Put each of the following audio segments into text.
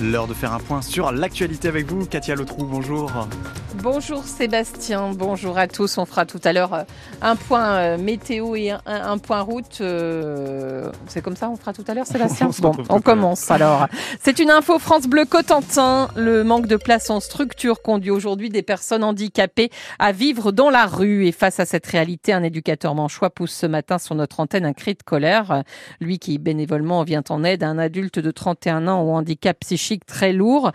L'heure de faire un point sur l'actualité avec vous, Katia Lotrou, bonjour. Bonjour Sébastien, bonjour à tous. On fera tout à l'heure euh, un point euh, météo et un, point route. Euh, c'est comme ça, on fera tout à l'heure Sébastien on Bon, on commence alors. C'est une info France Bleu Cotentin. Le manque de place en structure conduit aujourd'hui des personnes handicapées à vivre dans la rue. Et face à cette réalité, un éducateur manchois pousse ce matin sur notre antenne un cri de colère. Lui qui bénévolement vient en aide à un adulte de 31 ans au handicap psychique très lourd,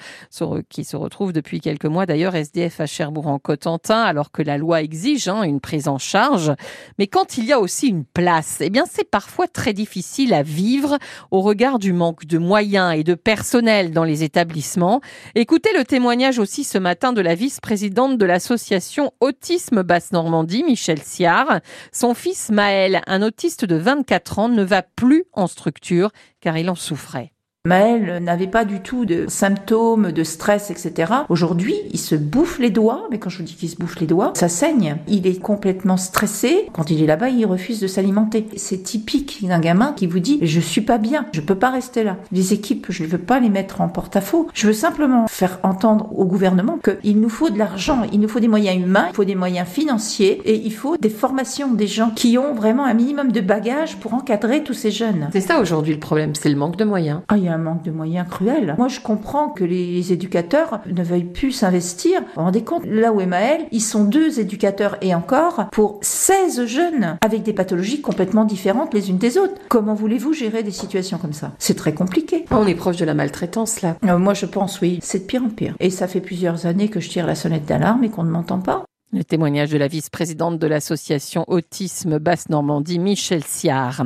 qui se retrouve depuis quelques mois d'ailleurs SDF à Cherbourg-en-Cotentin, alors que la loi exige hein, une prise en charge. Mais quand il y a aussi une place, eh bien c'est parfois très difficile à vivre au regard du manque de moyens et de personnel dans les établissements. Écoutez le témoignage aussi ce matin de la vice-présidente de l'association Autisme Basse-Normandie, Michel Siard. Son fils Maël, un autiste de 24 ans, ne va plus en structure car il en souffrait. Maël n'avait pas du tout de symptômes, de stress, etc. Aujourd'hui, il se bouffe les doigts, mais quand je vous dis qu'il se bouffe les doigts, ça saigne. Il est complètement stressé. Quand il est là-bas, il refuse de s'alimenter. C'est typique d'un gamin qui vous dit je suis pas bien, je peux pas rester là. Les équipes, je ne veux pas les mettre en porte-à-faux. Je veux simplement faire entendre au gouvernement qu'il nous faut de l'argent, il nous faut des moyens humains, il faut des moyens financiers et il faut des formations des gens qui ont vraiment un minimum de bagages pour encadrer tous ces jeunes. C'est ça aujourd'hui le problème, c'est le manque de moyens. Ah, un manque de moyens cruel. Moi, je comprends que les éducateurs ne veuillent plus s'investir. Vous vous rendez compte, là où est Maël, ils sont deux éducateurs et encore pour 16 jeunes avec des pathologies complètement différentes les unes des autres. Comment voulez-vous gérer des situations comme ça? C'est très compliqué. On est proche de la maltraitance là. Euh, moi, je pense oui, c'est de pire en pire. Et ça fait plusieurs années que je tire la sonnette d'alarme et qu'on ne m'entend pas. Le témoignage de la vice-présidente de l'association Autisme Basse-Normandie, Michel Siard.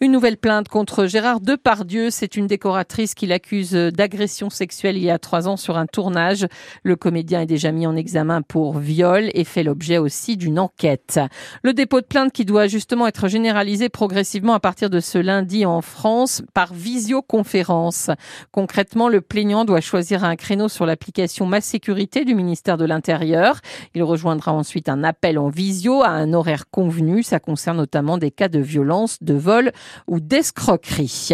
Une nouvelle plainte contre Gérard Depardieu. C'est une décoratrice qui l'accuse d'agression sexuelle il y a trois ans sur un tournage. Le comédien est déjà mis en examen pour viol et fait l'objet aussi d'une enquête. Le dépôt de plainte qui doit justement être généralisé progressivement à partir de ce lundi en France par visioconférence. Concrètement, le plaignant doit choisir un créneau sur l'application Ma Sécurité du ministère de l'Intérieur. Il ensuite un appel en visio à un horaire convenu. Ça concerne notamment des cas de violence, de vol ou d'escroquerie.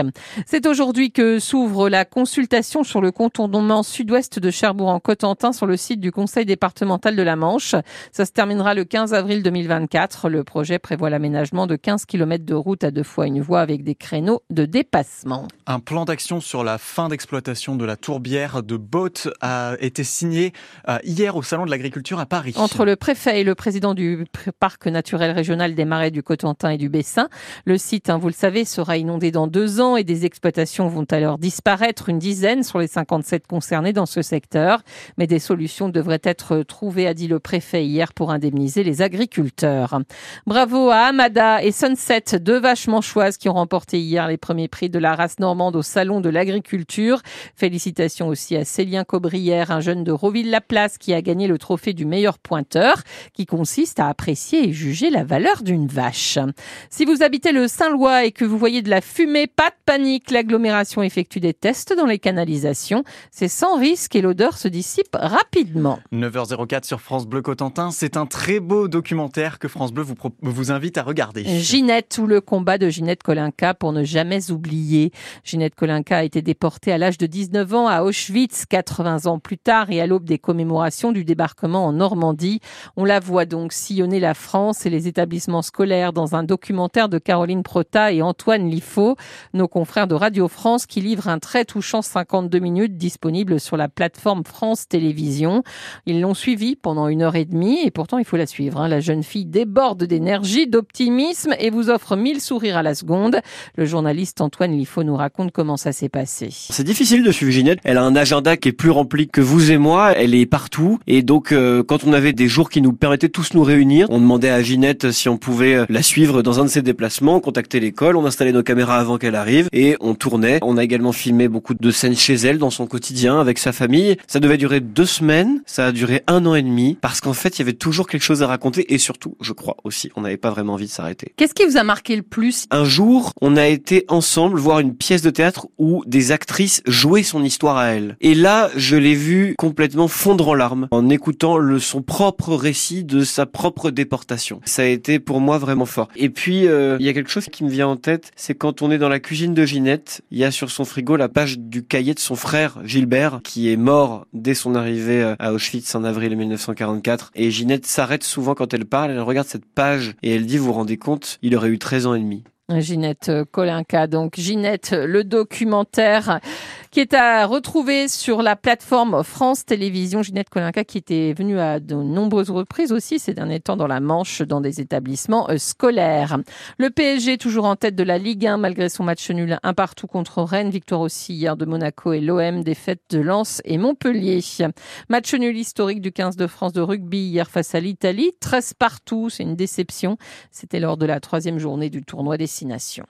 C'est aujourd'hui que s'ouvre la consultation sur le contournement sud-ouest de Cherbourg-en-Cotentin sur le site du Conseil départemental de la Manche. Ça se terminera le 15 avril 2024. Le projet prévoit l'aménagement de 15 km de route à deux fois une voie avec des créneaux de dépassement. Un plan d'action sur la fin d'exploitation de la tourbière de Botte a été signé euh, hier au Salon de l'Agriculture à Paris. Entre le préfet et le président du parc naturel régional des marais du Cotentin et du Bessin. Le site, hein, vous le savez, sera inondé dans deux ans et des exploitations vont alors disparaître, une dizaine sur les 57 concernées dans ce secteur. Mais des solutions devraient être trouvées, a dit le préfet hier, pour indemniser les agriculteurs. Bravo à Amada et Sunset, deux vaches manchoises qui ont remporté hier les premiers prix de la race normande au Salon de l'agriculture. Félicitations aussi à Célien Cobrière, un jeune de Roville-la-Place qui a gagné le trophée du meilleur pointeur qui consiste à apprécier et juger la valeur d'une vache. Si vous habitez le Saint-Lois et que vous voyez de la fumée, pas de panique, l'agglomération effectue des tests dans les canalisations. C'est sans risque et l'odeur se dissipe rapidement. 9h04 sur France Bleu Cotentin, c'est un très beau documentaire que France Bleu vous, vous invite à regarder. Ginette ou le combat de Ginette Kolinka pour ne jamais oublier. Ginette Kolinka a été déportée à l'âge de 19 ans à Auschwitz 80 ans plus tard et à l'aube des commémorations du débarquement en Normandie. On la voit donc sillonner la France et les établissements scolaires dans un documentaire de Caroline Prota et Antoine Liffaut, nos confrères de Radio France qui livrent un très touchant 52 minutes disponible sur la plateforme France Télévisions. Ils l'ont suivi pendant une heure et demie et pourtant il faut la suivre. Hein. La jeune fille déborde d'énergie, d'optimisme et vous offre mille sourires à la seconde. Le journaliste Antoine Liffaut nous raconte comment ça s'est passé. C'est difficile de suivre Ginette. Elle a un agenda qui est plus rempli que vous et moi. Elle est partout et donc euh, quand on avait des jours qui nous permettaient tous nous réunir. On demandait à Ginette si on pouvait euh, la suivre dans un de ses déplacements, contacter l'école, on installait nos caméras avant qu'elle arrive et on tournait. On a également filmé beaucoup de scènes chez elle dans son quotidien avec sa famille. Ça devait durer deux semaines, ça a duré un an et demi parce qu'en fait il y avait toujours quelque chose à raconter et surtout, je crois aussi, on n'avait pas vraiment envie de s'arrêter. Qu'est-ce qui vous a marqué le plus? Un jour, on a été ensemble voir une pièce de théâtre où des actrices jouaient son histoire à elle. Et là, je l'ai vu complètement fondre en larmes en écoutant le son propre récit de sa propre déportation. Ça a été pour moi vraiment fort. Et puis, euh, il y a quelque chose qui me vient en tête, c'est quand on est dans la cuisine de Ginette, il y a sur son frigo la page du cahier de son frère Gilbert, qui est mort dès son arrivée euh, à Auschwitz en avril 1944. Et Ginette s'arrête souvent quand elle parle, elle regarde cette page et elle dit, vous vous rendez compte, il aurait eu 13 ans et demi. Ginette Kolinka, donc Ginette, le documentaire qui est à retrouver sur la plateforme France Télévisions. Ginette Kolinka qui était venue à de nombreuses reprises aussi ces derniers temps dans la Manche, dans des établissements euh, scolaires. Le PSG toujours en tête de la Ligue 1 malgré son match nul un partout contre Rennes. Victoire aussi hier de Monaco et l'OM, défaite de Lens et Montpellier. Match nul historique du 15 de France de rugby hier face à l'Italie. 13 partout, c'est une déception. C'était lors de la troisième journée du tournoi Destination.